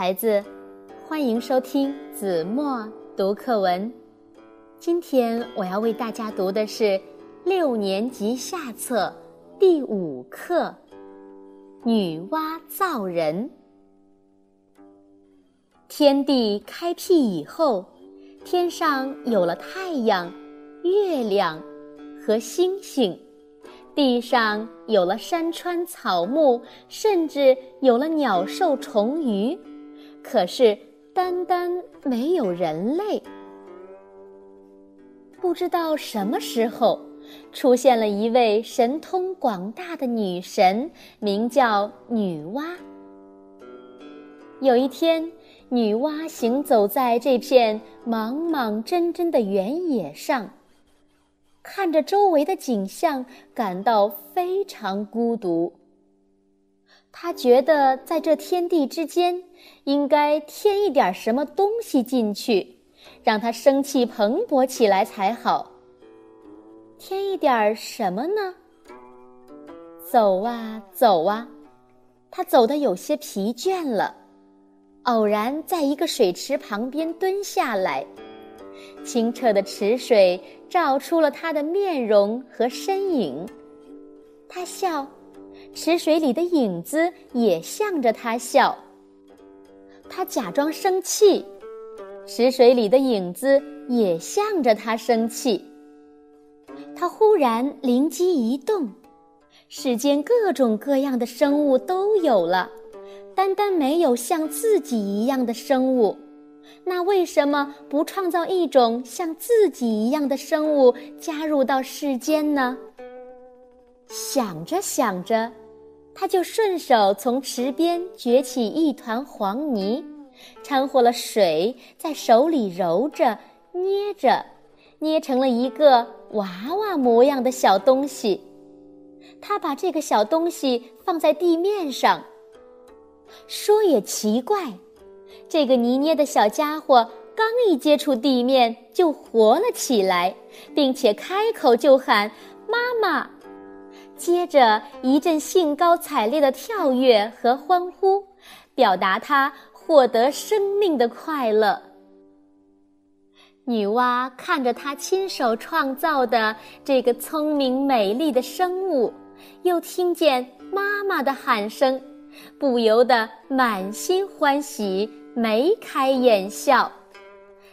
孩子，欢迎收听子墨读课文。今天我要为大家读的是六年级下册第五课《女娲造人》。天地开辟以后，天上有了太阳、月亮和星星。地上有了山川草木，甚至有了鸟兽虫鱼，可是单单没有人类。不知道什么时候，出现了一位神通广大的女神，名叫女娲。有一天，女娲行走在这片莽莽真真的原野上。看着周围的景象，感到非常孤独。他觉得在这天地之间，应该添一点什么东西进去，让他生气蓬勃起来才好。添一点什么呢？走啊走啊，他走得有些疲倦了，偶然在一个水池旁边蹲下来。清澈的池水照出了他的面容和身影，他笑，池水里的影子也向着他笑。他假装生气，池水里的影子也向着他生气。他忽然灵机一动，世间各种各样的生物都有了，单单没有像自己一样的生物。那为什么不创造一种像自己一样的生物加入到世间呢？想着想着，他就顺手从池边掘起一团黄泥，掺和了水，在手里揉着、捏着，捏成了一个娃娃模样的小东西。他把这个小东西放在地面上，说也奇怪。这个泥捏的小家伙刚一接触地面，就活了起来，并且开口就喊“妈妈”，接着一阵兴高采烈的跳跃和欢呼，表达他获得生命的快乐。女娲看着她亲手创造的这个聪明美丽的生物，又听见妈妈的喊声，不由得满心欢喜。眉开眼笑，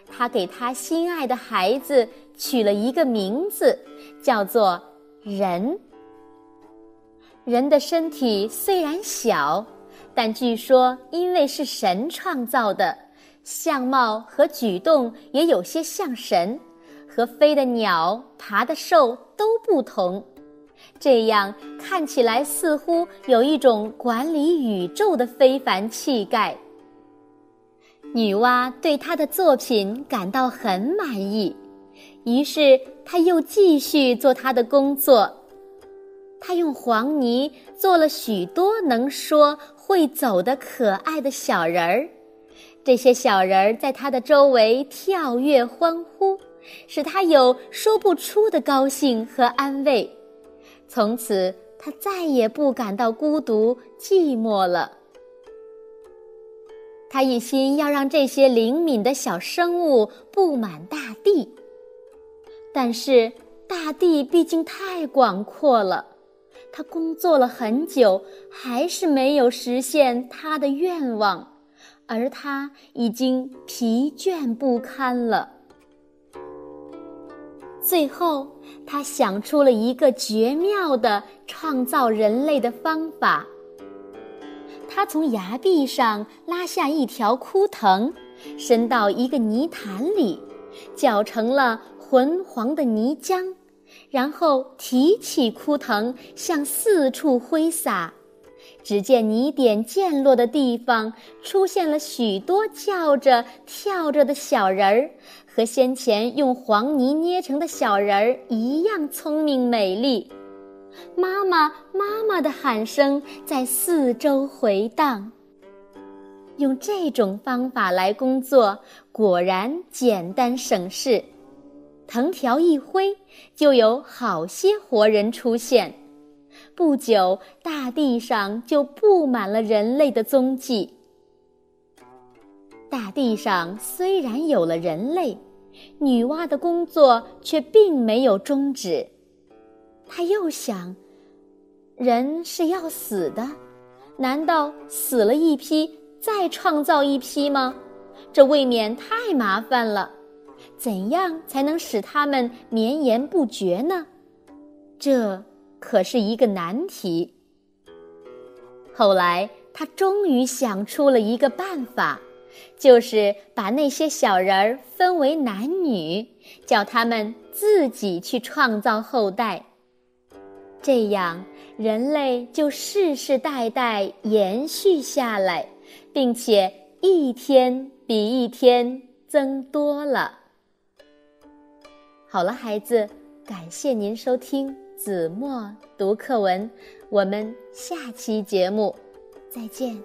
他给他心爱的孩子取了一个名字，叫做人。人的身体虽然小，但据说因为是神创造的，相貌和举动也有些像神，和飞的鸟、爬的兽都不同，这样看起来似乎有一种管理宇宙的非凡气概。女娲对她的作品感到很满意，于是她又继续做她的工作。他用黄泥做了许多能说会走的可爱的小人儿，这些小人儿在他的周围跳跃欢呼，使他有说不出的高兴和安慰。从此，他再也不感到孤独寂寞了。他一心要让这些灵敏的小生物布满大地，但是大地毕竟太广阔了，他工作了很久，还是没有实现他的愿望，而他已经疲倦不堪了。最后，他想出了一个绝妙的创造人类的方法。他从崖壁上拉下一条枯藤，伸到一个泥潭里，搅成了浑黄的泥浆，然后提起枯藤向四处挥洒。只见泥点溅落的地方出现了许多叫着、跳着的小人儿，和先前用黄泥捏成的小人儿一样聪明美丽。妈妈，妈妈的喊声在四周回荡。用这种方法来工作，果然简单省事。藤条一挥，就有好些活人出现。不久，大地上就布满了人类的踪迹。大地上虽然有了人类，女娲的工作却并没有终止。她又想：人是要死的，难道死了一批再创造一批吗？这未免太麻烦了。怎样才能使他们绵延不绝呢？这可是一个难题。后来，他终于想出了一个办法，就是把那些小人儿分为男女，叫他们自己去创造后代。这样，人类就世世代代延续下来，并且一天比一天增多了。好了，孩子，感谢您收听子墨读课文，我们下期节目再见。